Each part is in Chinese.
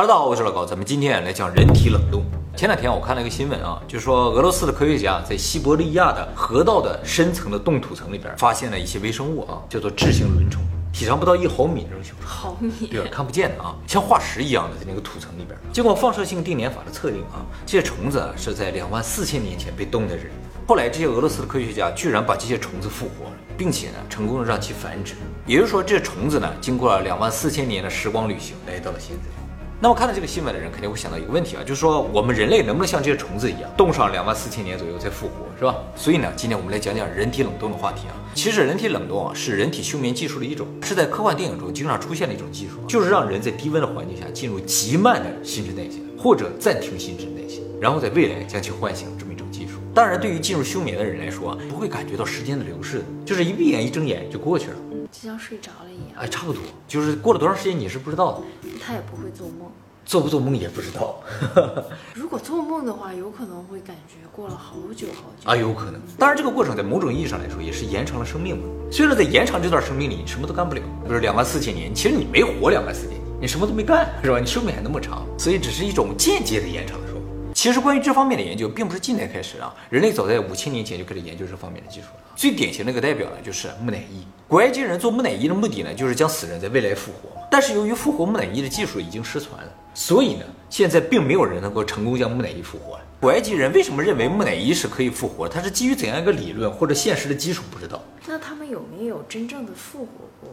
哈喽，大家好，我是老高，咱们今天来讲人体冷冻。前两天我看了一个新闻啊，就说俄罗斯的科学家在西伯利亚的河道的深层的冻土层里边发现了一些微生物啊，叫做智性轮虫，体长不到一毫米这种小虫，毫米，对吧？看不见的啊，像化石一样的在那个土层里边。经过放射性定年法的测定啊，这些虫子啊是在两万四千年前被冻在这里。后来这些俄罗斯的科学家居然把这些虫子复活了，并且呢成功的让其繁殖。也就是说，这些虫子呢经过了两万四千年的时光旅行，来到了现在。那么看到这个新闻的人肯定会想到一个问题啊，就是说我们人类能不能像这些虫子一样冻上两万四千年左右再复活，是吧？所以呢，今天我们来讲讲人体冷冻的话题啊。其实人体冷冻啊是人体休眠技术的一种，是在科幻电影中经常出现的一种技术，就是让人在低温的环境下进入极慢的新陈代谢或者暂停新陈代谢，然后在未来将其唤醒这么一种技术。当然，对于进入休眠的人来说啊，不会感觉到时间的流逝的，就是一闭眼一睁眼就过去了。就像睡着了一样。哎，差不多，就是过了多长时间你是不知道的。他也不会做梦。做不做梦也不知道。如果做梦的话，有可能会感觉过了好久好久啊，有可能。当然，这个过程在某种意义上来说也是延长了生命嘛。虽然在延长这段生命里，你什么都干不了，比如两万四千年，其实你没活两万四千年，你什么都没干，是吧？你寿命还那么长，所以只是一种间接的延长的寿命。其实关于这方面的研究，并不是近代开始啊，人类早在五千年前就开始研究这方面的技术了。最典型的一个代表呢，就是木乃伊。古埃及人做木乃伊的目的呢，就是将死人在未来复活。但是由于复活木乃伊的技术已经失传了，所以呢，现在并没有人能够成功将木乃伊复活了。古埃及人为什么认为木乃伊是可以复活？它是基于怎样一个理论或者现实的基础？不知道。那他们有没有真正的复活过？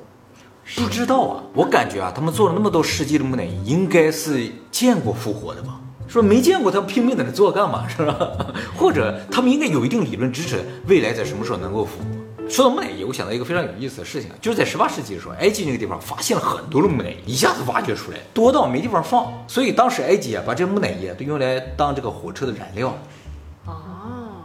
不知道啊。我感觉啊，他们做了那么多世纪的木乃伊，应该是见过复活的吧？说没见过，他拼命在那做干嘛？是吧？或者他们应该有一定理论支持，未来在什么时候能够复活？说到木乃伊，我想到一个非常有意思的事情，就是在十八世纪的时候，埃及那个地方发现了很多的木乃伊，一下子挖掘出来，多到没地方放，所以当时埃及啊，把这木乃伊啊都用来当这个火车的燃料。哦，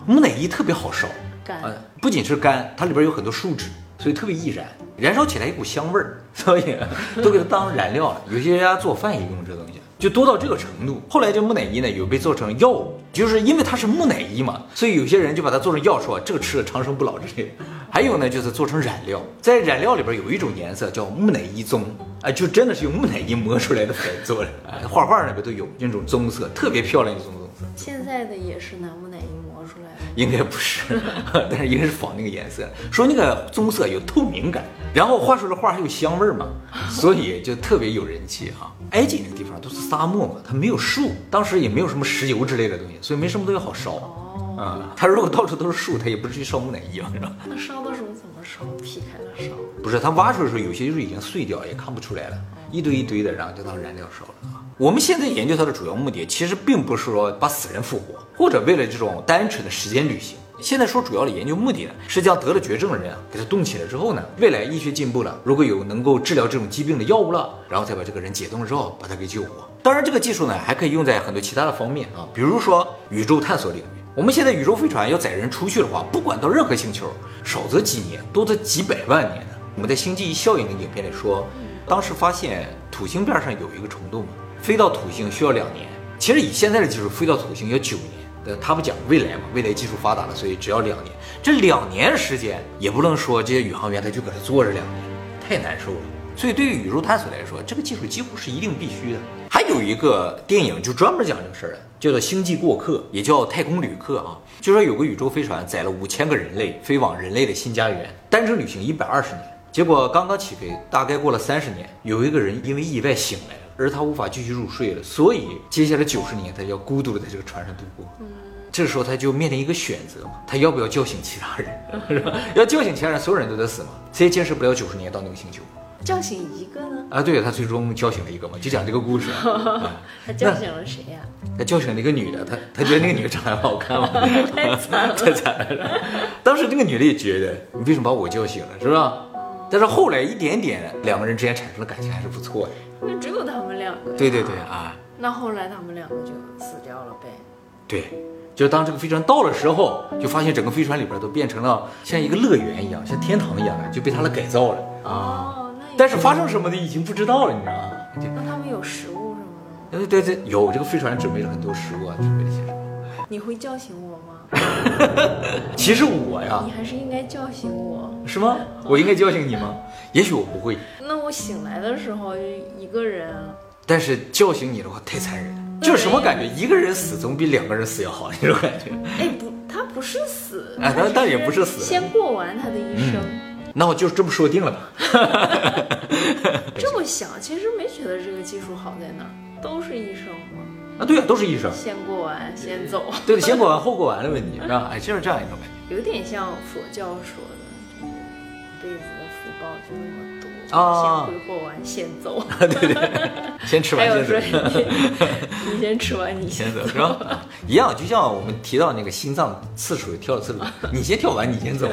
木乃伊特别好烧，干，不仅是干，它里边有很多树脂，所以特别易燃，燃烧起来一股香味儿，所以 都给它当燃料了。有些人家做饭也用这东西。就多到这个程度，后来这木乃伊呢有被做成药物，就是因为它是木乃伊嘛，所以有些人就把它做成药，说这个吃了长生不老之类的。还有呢，就是做成染料，在染料里边有一种颜色叫木乃伊棕，哎，就真的是用木乃伊磨出来的粉做的，哎，画画那边都有那种棕色，特别漂亮的棕棕色。现在的也是拿木乃伊磨出来的，应该不是，但是应该是仿那个颜色，说那个棕色有透明感，然后画出来画还有香味嘛，所以就特别有人气哈。埃及那个地方都是沙漠嘛，它没有树，当时也没有什么石油之类的东西，所以没什么东西好烧。哦，啊，它如果到处都是树，它也不至于烧木乃伊啊，是吧？那烧的时候怎么烧？劈开了烧？不是，它挖出来的时候，有些就是已经碎掉，也看不出来了，一堆一堆的，然后就当燃料烧了啊。我们现在研究它的主要目的，其实并不是说把死人复活，或者为了这种单纯的时间旅行。现在说主要的研究目的呢，是将得了绝症的人啊，给他冻起来之后呢，未来医学进步了，如果有能够治疗这种疾病的药物了，然后再把这个人解冻之后把他给救活。当然，这个技术呢还可以用在很多其他的方面啊，比如说宇宙探索领域。我们现在宇宙飞船要载人出去的话，不管到任何星球，少则几年，多则几百万年呢。我们在《星际效应》的影片里说，当时发现土星边上有一个虫洞嘛，飞到土星需要两年，其实以现在的技术飞到土星要九年。呃他不讲未来嘛？未来技术发达了，所以只要两年。这两年时间也不能说这些宇航员他就搁这坐着两年，太难受了。所以对于宇宙探索来说，这个技术几乎是一定必须的。还有一个电影就专门讲这个事儿的，叫做《星际过客》，也叫《太空旅客》啊。就说有个宇宙飞船载了五千个人类飞往人类的新家园，单程旅行一百二十年。结果刚刚起飞，大概过了三十年，有一个人因为意外醒来。而他无法继续入睡了，所以接下来九十年他要孤独的在这个船上度过。嗯，这时候他就面临一个选择嘛，他要不要叫醒其他人？是吧？要叫醒其他人，所有人都得死嘛？谁也坚持不了九十年到那个星球？叫醒一个呢？啊，对他最终叫醒了一个嘛，就讲这个故事。他叫醒了谁呀？他叫醒了一个女的，他他觉得那个女的长得好看嘛？太惨了，太惨了。当时那个女的也觉得，你为什么把我叫醒了，是吧？但是后来一点点，两个人之间产生的感情，还是不错的。那只有他们两个。对对对啊。那后来他们两个就死掉了呗。对，就当这个飞船到了时候，就发现整个飞船里边都变成了像一个乐园一样，像天堂一样的，就被他们改造了啊。但是发生什么的已经不知道了，你知道吗？那他们有食物什么的吗？对对对，有这个飞船准备了很多食物啊，准备了些。你会叫醒我吗？其实我呀，你还是应该叫醒我，是吗？我应该叫醒你吗？也许我不会。那我醒来的时候一个人，但是叫醒你的话太残忍。就是什么感觉？一个人死总比两个人死要好，那种感觉。哎，不，他不是死，哎但他但也不是死嗯先过完他的一生。那我就这么说定了吧。这么想，其实没觉得这个技术好在哪儿，都是医生嘛，啊，对啊，都是医生，先过完先走，对的，先过完后过完的问题，是吧？哎，就是这样一种感觉。有点像佛教说的，就是一辈子的福报就那么多，啊先挥霍完先走。对对先吃完先有说走。你你先吃完，你 先走是吧？啊一样，就像我们提到那个心脏次数跳的次数，你先跳完，你先走。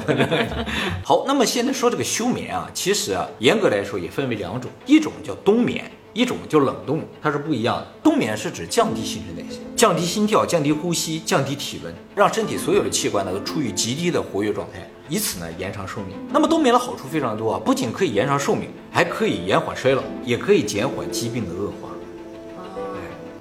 好，那么现在说这个休眠啊，其实啊，严格来说也分为两种，一种叫冬眠。一种就冷冻，它是不一样的。冬眠是指降低新陈代谢，降低心跳，降低呼吸，降低体温，让身体所有的器官呢都处于极低的活跃状态，以此呢延长寿命。那么冬眠的好处非常多啊，不仅可以延长寿命，还可以延缓衰老，也可以减缓疾病的恶化。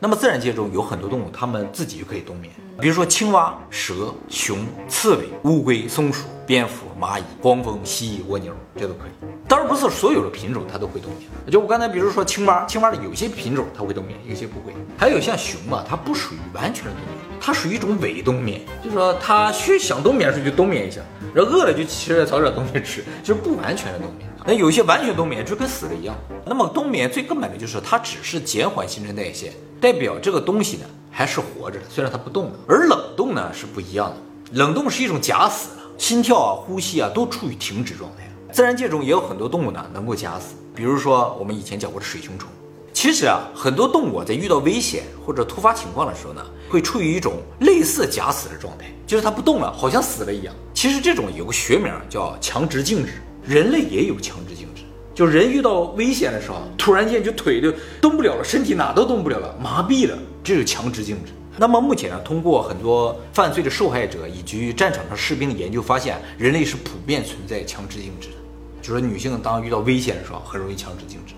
那么自然界中有很多动物，它们自己就可以冬眠，比如说青蛙、蛇、熊、刺猬、乌龟、松鼠、蝙蝠、蚂蚁、黄蜂、蜥蜴、蜗牛，这都可以。当然不是所有的品种它都会冬眠，就我刚才比如说青蛙，青蛙的有些品种它会冬眠，有些不会。还有像熊吧，它不属于完全的冬眠，它属于一种伪冬眠，就是说它需想冬眠的时候就冬眠一下，然后饿了就吃点找点东西吃，就是不完全的冬眠。那有些完全冬眠就跟死了一样。那么冬眠最根本的就是它只是减缓新陈代谢，代表这个东西呢还是活着的，虽然它不动了。而冷冻呢是不一样的，冷冻是一种假死，心跳啊、呼吸啊都处于停止状态。自然界中也有很多动物呢能够假死，比如说我们以前讲过的水熊虫。其实啊，很多动物在遇到危险或者突发情况的时候呢，会处于一种类似假死的状态，就是它不动了，好像死了一样。其实这种有个学名叫强直静止，人类也有强直静止。就人遇到危险的时候，突然间就腿就动不了了，身体哪都动不了了，麻痹了，这是强直静止。那么目前呢，通过很多犯罪的受害者以及战场上士兵的研究发现，人类是普遍存在强制静止的。就说女性当遇到危险的时候，很容易强制静止，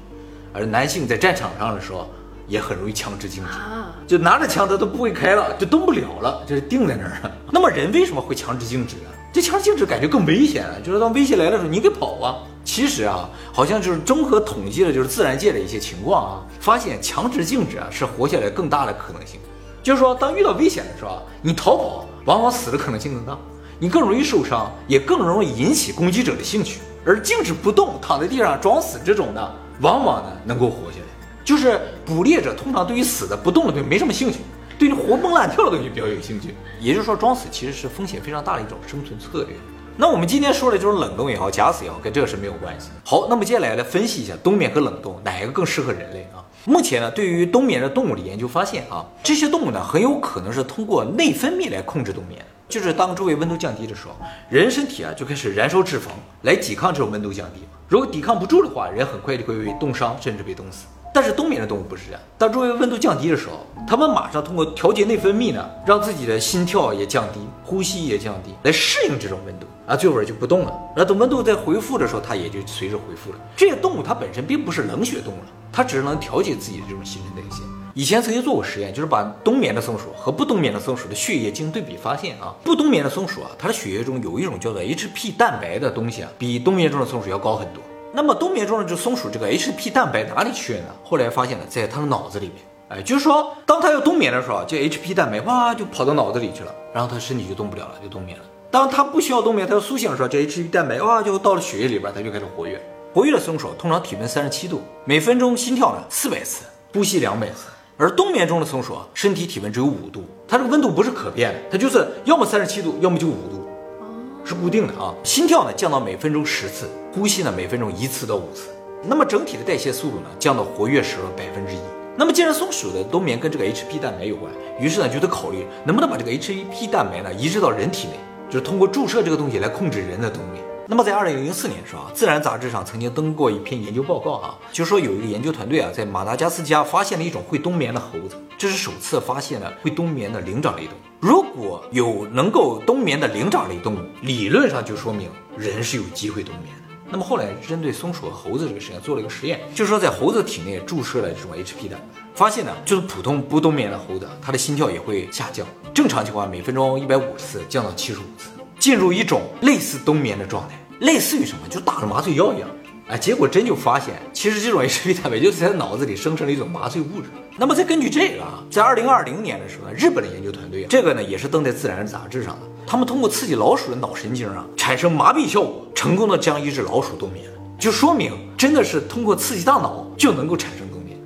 而男性在战场上的时候也很容易强制静止。啊，就拿着枪他都不会开了，就动不了了，就是定在那儿了。那么人为什么会强制静止呢？这强制静止感觉更危险啊！就是当危险来的时候，你得跑啊！其实啊，好像就是综合统计了就是自然界的一些情况啊，发现强制静止啊是活下来更大的可能性。就是说，当遇到危险的时候，你逃跑往往死的可能性更大，你更容易受伤，也更容易引起攻击者的兴趣。而静止不动、躺在地上装死这种呢，往往呢能够活下来。就是捕猎者通常对于死的不动的东西没什么兴趣，对于活蹦乱跳的东西比较有兴趣。也就是说，装死其实是风险非常大的一种生存策略。那我们今天说的就是冷冻也好，假死也好，跟这个是没有关系。好，那么接下来来分析一下冬眠和冷冻哪一个更适合人类啊？目前呢，对于冬眠的动物的研究发现啊，这些动物呢很有可能是通过内分泌来控制冬眠。就是当周围温度降低的时候，人身体啊就开始燃烧脂肪来抵抗这种温度降低。如果抵抗不住的话，人很快就会被冻伤，甚至被冻死。但是冬眠的动物不是这样，当周围温度降低的时候，他们马上通过调节内分泌呢，让自己的心跳也降低，呼吸也降低，来适应这种温度啊，最后就不动了。然后等温度再恢复的时候，它也就随着恢复了。这些动物它本身并不是冷血动物，它只是能调节自己的这种新陈代谢。以前曾经做过实验，就是把冬眠的松鼠和不冬眠的松鼠的血液进行对比，发现啊，不冬眠的松鼠啊，它的血液中有一种叫做 HP 蛋白的东西啊，比冬眠中的松鼠要高很多。那么冬眠中的这松鼠这个 HP 蛋白哪里去了呢？后来发现了，在它的脑子里面。哎，就是说，当他要冬眠的时候，这 HP 蛋白哇就跑到脑子里去了，然后他身体就动不了了，就冬眠了。当他不需要冬眠，他要苏醒的时候，这 HP 蛋白哇就到了血液里边，它就开始活跃。活跃的松鼠通常体温三十七度，每分钟心跳呢四百次，呼吸两百次。而冬眠中的松鼠啊，身体体温只有五度，它这个温度不是可变的，它就是要么三十七度，要么就五度，是固定的啊。心跳呢降到每分钟十次，呼吸呢每分钟一次到五次。那么整体的代谢速度呢降到活跃时的百分之一。那么既然松鼠的冬眠跟这个 HP 蛋白有关，于是呢就得考虑能不能把这个 HP 蛋白呢移植到人体内，就是通过注射这个东西来控制人的冬眠。那么在二零零四年的时候啊，《自然》杂志上曾经登过一篇研究报告啊，就说有一个研究团队啊，在马达加斯加发现了一种会冬眠的猴子，这是首次发现了会冬眠的灵长类动物。如果有能够冬眠的灵长类动物，理论上就说明人是有机会冬眠。那么后来针对松鼠和猴子这个实验做了一个实验，就是说在猴子体内注射了这种 HP 的，发现呢，就是普通不冬眠的猴子，它的心跳也会下降，正常情况每分钟一百五十次降到七十五次，进入一种类似冬眠的状态。类似于什么？就打了麻醉药一样，啊，结果真就发现，其实这种 H P 蛋白就是在脑子里生成了一种麻醉物质。那么再根据这个啊，在二零二零年的时候呢，日本的研究团队，这个呢也是登在《自然》杂志上的，他们通过刺激老鼠的脑神经啊，产生麻痹效果，成功的将一只老鼠冬眠，就说明真的是通过刺激大脑就能够产生冬眠。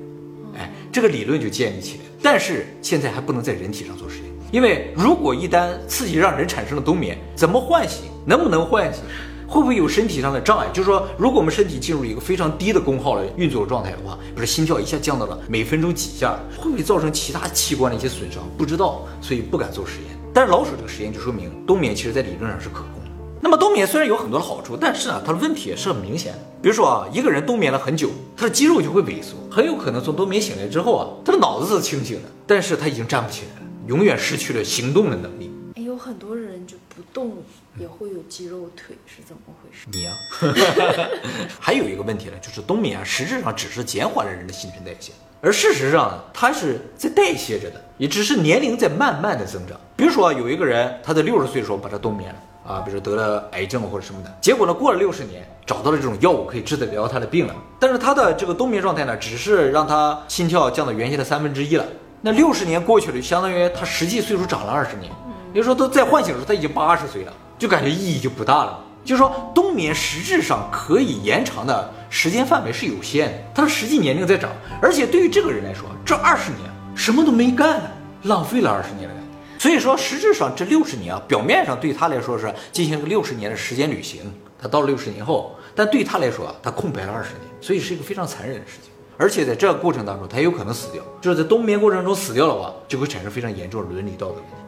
哎，这个理论就建立起来，但是现在还不能在人体上做实验，因为如果一旦刺激让人产生了冬眠，怎么唤醒？能不能唤醒？会不会有身体上的障碍？就是说，如果我们身体进入一个非常低的功耗的运作状态的话，比如心跳一下降到了每分钟几下，会不会造成其他器官的一些损伤？不知道，所以不敢做实验。但是老鼠这个实验就说明冬眠其实在理论上是可控的。那么冬眠虽然有很多的好处，但是呢，它的问题也是很明显的。比如说啊，一个人冬眠了很久，他的肌肉就会萎缩，很有可能从冬眠醒来之后啊，他的脑子是清醒的，但是他已经站不起来了，永远失去了行动的能力。哎，有很多人就不动也会有肌肉腿，是怎么回事？你呀、还有一个问题呢，就是冬眠啊，实质上只是减缓了人的新陈代谢，而事实上呢，它是在代谢着的，也只是年龄在慢慢的增长。比如说啊，有一个人他在六十岁的时候把他冬眠了啊，比如说得了癌症或者什么的，结果呢，过了六十年找到了这种药物可以治得了他的病了，但是他的这个冬眠状态呢，只是让他心跳降到原先的三分之一了。那六十年过去了，就相当于他实际岁数长了二十年。也就是说，他在唤醒的时候他已经八十岁了，就感觉意义就不大了。就是说，冬眠实质上可以延长的时间范围是有限的，他的实际年龄在长，而且对于这个人来说，这二十年什么都没干，浪费了二十年的感觉。所以说，实质上这六十年啊，表面上对他来说是进行了六十年的时间旅行，他到了六十年后，但对他来说啊，他空白了二十年，所以是一个非常残忍的事情。而且在这个过程当中，他有可能死掉，就是在冬眠过程中死掉的话，就会产生非常严重的伦理道德问题。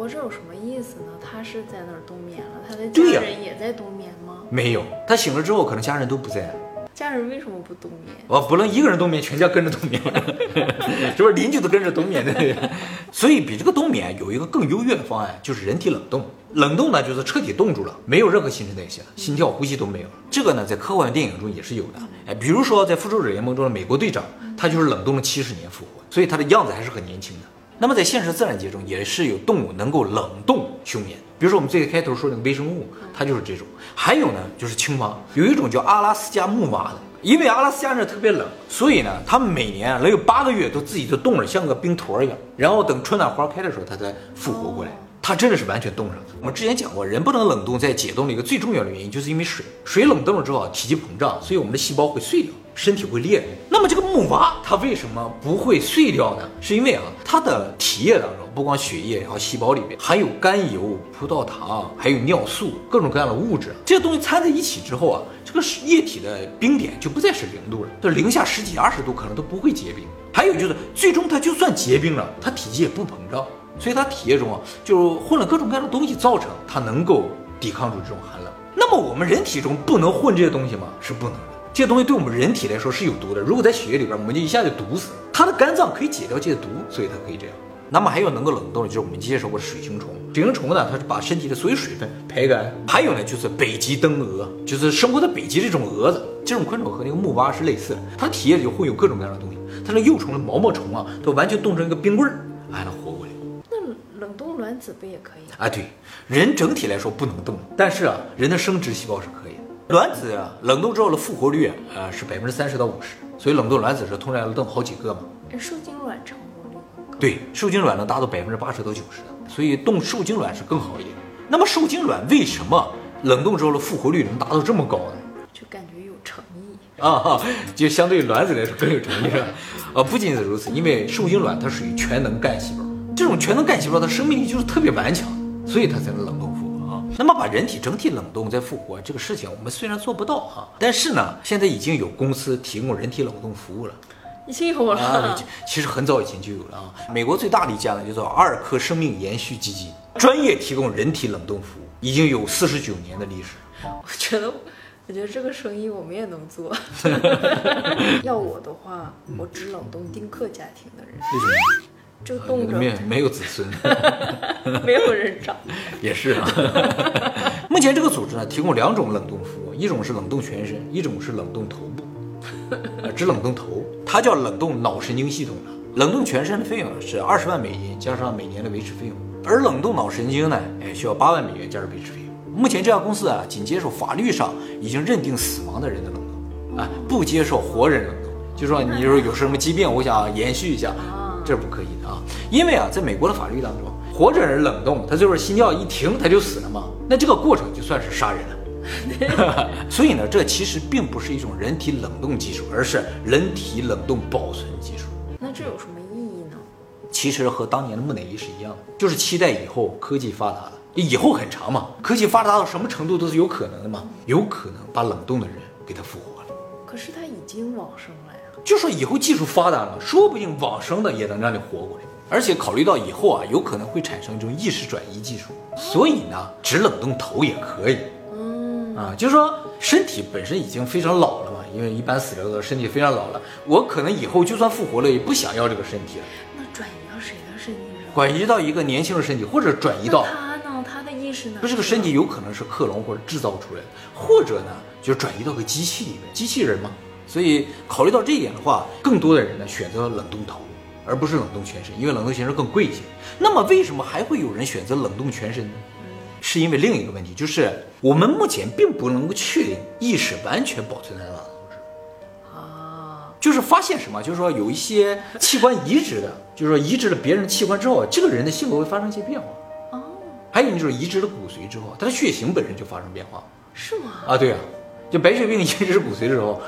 那活着有什么意思呢？他是在那儿冬眠了，他的家人也在冬眠吗？没有，他醒了之后，可能家人都不在。家人为什么不冬眠？我，不能一个人冬眠，全家跟着冬眠，是不是邻居都跟着冬眠的？所以比这个冬眠有一个更优越的方案，就是人体冷冻。冷冻呢，就是彻底冻住了，没有任何新陈代谢，心跳、呼吸都没有了。这个呢，在科幻电影中也是有的。哎，比如说在复仇者联盟中的美国队长，他就是冷冻了七十年复活，所以他的样子还是很年轻的。那么在现实自然界中，也是有动物能够冷冻休眠，比如说我们最开头说那个微生物，它就是这种。还有呢，就是青蛙，有一种叫阿拉斯加木蛙的，因为阿拉斯加那特别冷，所以呢，它每年能有八个月都自己都冻着，像个冰坨一样，然后等春暖花开的时候，它才复活过来。它真的是完全冻上的。我们之前讲过，人不能冷冻，在解冻的一个最重要的原因，就是因为水。水冷冻了之后，体积膨胀，所以我们的细胞会碎掉，身体会裂。那么这个木蛙它为什么不会碎掉呢？是因为啊，它的体液当中，不光血液，然后细胞里面含有甘油、葡萄糖，还有尿素，各种各样的物质。这些东西掺在一起之后啊，这个液体的冰点就不再是零度了，就零下十几二十度可能都不会结冰。还有就是，最终它就算结冰了，它体积也不膨胀。所以它体液中啊，就混了各种各样的东西，造成它能够抵抗住这种寒冷。那么我们人体中不能混这些东西吗？是不能。这些东西对我们人体来说是有毒的，如果在血液里边，我们就一下就毒死了。它的肝脏可以解掉这些毒，所以它可以这样。那么还有能够冷冻的，就是我们介绍过的水星虫。水星虫呢，它是把身体的所有水分排干。还有呢，就是北极灯蛾，就是生活在北极这种蛾子。这种昆虫和那个木蛙是类似的，它的体液里会有各种各样的东西。它的幼虫的毛毛虫啊，都完全冻成一个冰棍儿，还能活过来。那冷冻卵子不也可以？啊，对，人整体来说不能冻，但是啊，人的生殖细胞是可以的。卵子啊，冷冻之后的复活率啊呃是百分之三十到五十，所以冷冻卵子是通常要冻好几个嘛。哎受精卵成活率很高。对，受精卵能达到百分之八十到九十的，所以冻受精卵是更好一点。那么受精卵为什么冷冻之后的复活率能达到这么高呢？就感觉有诚意。啊哈，就相对于卵子来说更有诚意是吧？啊，不仅是如此，因为受精卵它属于全能干细胞，这种全能干细胞它生命力就是特别顽强，所以它才能冷冻复活啊。那么把人体整体冷冻再复活这个事情，我们虽然做不到啊，但是呢，现在已经有公司提供人体冷冻服务了。已经有了。啊，其实很早以前就有了啊。美国最大的一家呢，叫做阿尔科生命延续基金，专业提供人体冷冻服务，已经有四十九年的历史。我觉得，我觉得这个生意我们也能做。要我的话，我只冷冻丁克家庭的人，为什么？就冻着没有没有子孙 没有人找。也是啊。目前这个组织呢，提供两种冷冻服务，一种是冷冻全身，一种是冷冻头部，呃，只冷冻头，它叫冷冻脑神经系统的。冷冻全身的费用是二十万美金，加上每年的维持费用，而冷冻脑神经呢，哎，需要八万美元加上维持费用。目前这家公司啊，仅接受法律上已经认定死亡的人的冷冻，啊，不接受活人冷冻。就说你说有什么疾病，我想延续一下，这是不可以的啊。因为啊，在美国的法律当中，活着人冷冻，他就是心跳一停他就死了嘛，那这个过程就算是杀人了。所以呢，这其实并不是一种人体冷冻技术，而是人体冷冻保存技术。那这有什么意义呢？其实和当年的木乃伊是一样的，就是期待以后科技发达了，以后很长嘛，科技发达到什么程度都是有可能的嘛，有可能把冷冻的人给他复活了。可是他已经往生了呀。就说以后技术发达了，说不定往生的也能让你活过来。而且考虑到以后啊，有可能会产生这种意识转移技术，所以呢，只冷冻头也可以。嗯，啊，就是说身体本身已经非常老了嘛，因为一般死了的身体非常老了，我可能以后就算复活了，也不想要这个身体了，那转移到谁的身体上？转移到一个年轻的身体，或者转移到他呢？他的意识呢？不是这个身体有可能是克隆或者制造出来的，或者呢就转移到个机器里面，机器人嘛。所以考虑到这一点的话，更多的人呢选择冷冻头，而不是冷冻全身，因为冷冻全身更贵一些。那么为什么还会有人选择冷冻全身呢？是因为另一个问题，就是我们目前并不能够确定意识完全保存在哪就是发现什么，就是说有一些器官移植的，就是说移植了别人的器官之后，这个人的性格会发生一些变化。哦，还有就是移植了骨髓之后，他的血型本身就发生变化。是吗？啊，对啊，就白血病移植骨髓的时候，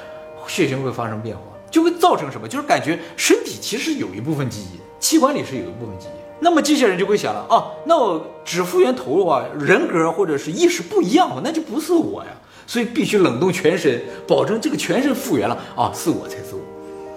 血型会发生变化，就会造成什么？就是感觉身体其实有一部分记忆，器官里是有一部分记忆。那么这些人就会想了啊，那我只复原头的话，人格或者是意识不一样，那就不是我呀。所以必须冷冻全身，保证这个全身复原了啊，是我才是我。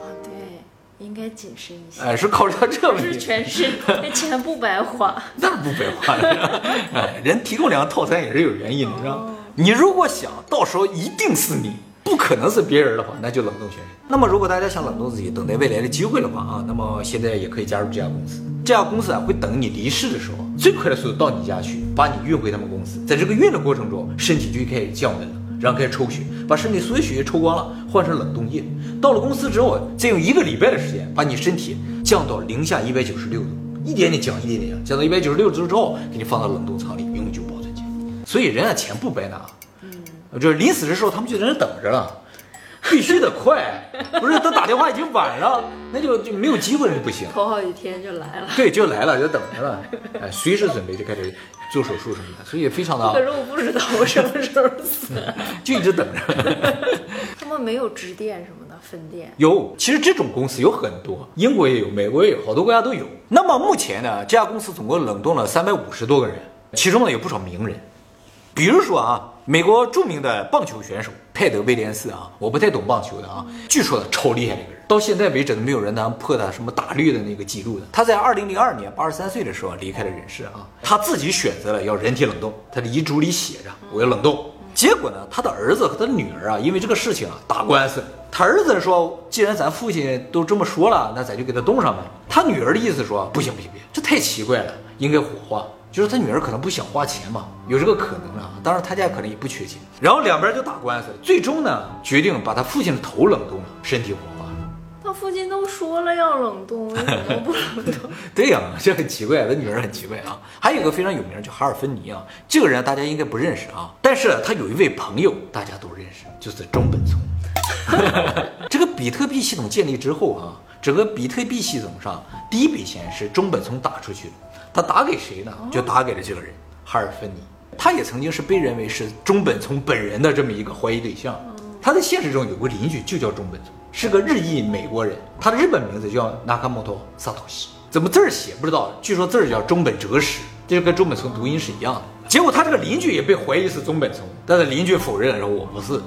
啊，对，应该谨慎一些。哎，是考虑到这个不是问题，全是，那钱不白花。那不白花了。哎，人提供两个套餐也是有原因的，是吧？你如果想到时候一定是你，不可能是别人的话，那就冷冻全身。那么如果大家想冷冻自己，等待未来的机会的话啊，那么现在也可以加入这家公司。这家公司啊，会等你离世的时候，最快的速度到你家去，把你运回他们公司。在这个运的过程中，身体就开始降温了，然后开始抽血，把身体所有血液抽光了，换成冷冻液。到了公司之后，再用一个礼拜的时间，把你身体降到零下一百九十六度，一点点降，一点点降，降到一百九十六度之后，给你放到冷冻仓里，永久保存起来。所以人家钱不白拿，就是临死的时候，他们就在那等着了。必须得快，不是他打电话已经晚了，那就就没有机会不行。头好几天就来了。对，就来了，就等着了，哎，随时准备就开始做手术什么的，所以非常的可是我不知道我什么时候死。就一直等着。他们没有支店什么的分店。有，其实这种公司有很多，英国也有，美国也有，好多国家都有。那么目前呢，这家公司总共冷冻了三百五十多个人，其中呢有不少名人，比如说啊，美国著名的棒球选手泰德威廉斯啊，我不太懂棒球的啊，据说他超厉害的一个人，到现在为止都没有人能破他什么打绿的那个记录的。他在二零零二年八十三岁的时候离开了人世啊，他自己选择了要人体冷冻，他的遗嘱里写着我要冷冻。结果呢，他的儿子和他的女儿啊，因为这个事情啊打官司。他儿子说，既然咱父亲都这么说了，那咱就给他冻上呗。他女儿的意思说，不行不行不行，这太奇怪了，应该火化。就是他女儿可能不想花钱嘛，有这个可能啊。当然他家可能也不缺钱。然后两边就打官司，最终呢决定把他父亲的头冷冻了，身体火化。他父亲都说了要冷冻，为什么不冷冻？对呀、这很奇怪，他女儿很奇怪啊。还有一个非常有名叫哈尔芬尼啊，这个人大家应该不认识啊，但是他有一位朋友大家都认识，就是中本聪。这个比特币系统建立之后啊，整个比特币系统上第一笔钱是中本聪打出去的，他打给谁呢？就打给了这个人哈尔芬尼。他也曾经是被认为是中本聪本人的这么一个怀疑对象。他在现实中有个邻居就叫中本聪，是个日裔美国人，他的日本名字叫 Nakamoto Satoshi，怎么字儿写不知道，据说字儿叫中本哲史，这跟中本聪读音是一样的。结果他这个邻居也被怀疑是中本聪，但是邻居否认说我不是，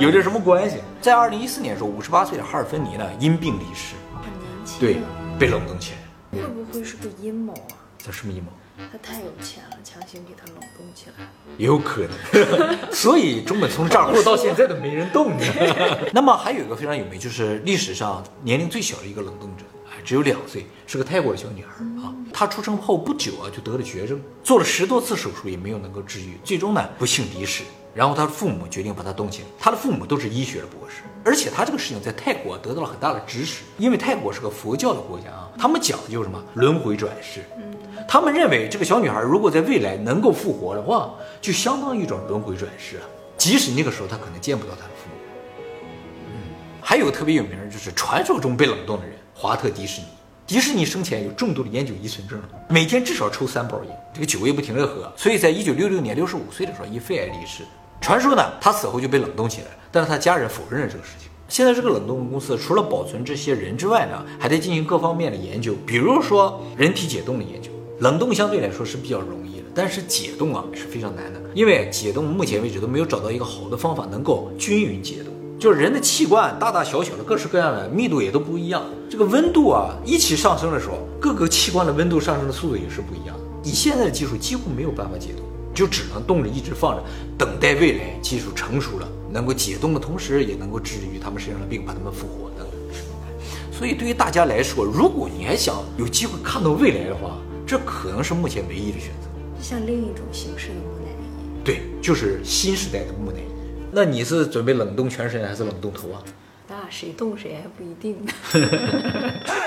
有点什么关系？在二零一四年的时候，五十八岁的哈尔芬尼呢因病离世，很年轻。对，被冷冻起来。会不会是个阴谋啊？这什么阴谋？他太有钱了，强行给他冷冻起来。也有可能，所以中本聪账户 到现在都没人动呢。那么还有一个非常有名，就是历史上年龄最小的一个冷冻者，哎，只有两岁，是个泰国的小女孩啊。她出生后不久啊就得了绝症，做了十多次手术也没有能够治愈，最终呢不幸离世。然后她的父母决定把她冻起来，她的父母都是医学的博士，而且她这个事情在泰国得到了很大的支持，因为泰国是个佛教的国家啊，他们讲的就是什么轮回转世。他们认为这个小女孩如果在未来能够复活的话，就相当于一种轮回转世啊。即使那个时候她可能见不到她的父母，还有特别有名的就是传说中被冷冻的人——华特迪士尼。迪士尼生前有重度的烟酒依存症，每天至少抽三包烟，这个酒也不停的喝，所以在一九六六年六十五岁的时候因肺癌离世。传说呢，他死后就被冷冻起来，但是他家人否认了这个事情。现在这个冷冻公司除了保存这些人之外呢，还在进行各方面的研究，比如说人体解冻的研究。冷冻相对来说是比较容易的，但是解冻啊是非常难的，因为解冻目前为止都没有找到一个好的方法能够均匀解冻。就是人的器官大大小小的各式各样的密度也都不一样，这个温度啊一起上升的时候，各个器官的温度上升的速度也是不一样的。以现在的技术几乎没有办法解冻，就只能冻着一直放着，等待未来技术成熟了能够解冻的同时，也能够治愈他们身上的病，把他们复活等等。所以对于大家来说，如果你还想有机会看到未来的话，这可能是目前唯一的选择。像另一种形式的木乃伊，对，就是新时代的木乃伊。那你是准备冷冻全身还是冷冻头啊？那谁冻谁还不一定呢。